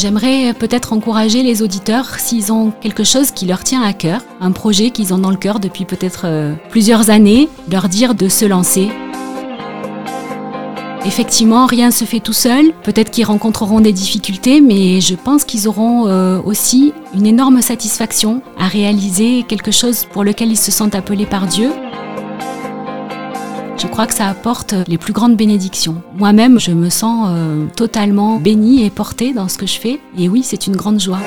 J'aimerais peut-être encourager les auditeurs s'ils ont quelque chose qui leur tient à cœur, un projet qu'ils ont dans le cœur depuis peut-être euh, plusieurs années, leur dire de se lancer. Effectivement, rien ne se fait tout seul. Peut-être qu'ils rencontreront des difficultés, mais je pense qu'ils auront euh, aussi une énorme satisfaction à réaliser quelque chose pour lequel ils se sentent appelés par Dieu. Je crois que ça apporte les plus grandes bénédictions. Moi-même, je me sens euh, totalement bénie et portée dans ce que je fais. Et oui, c'est une grande joie.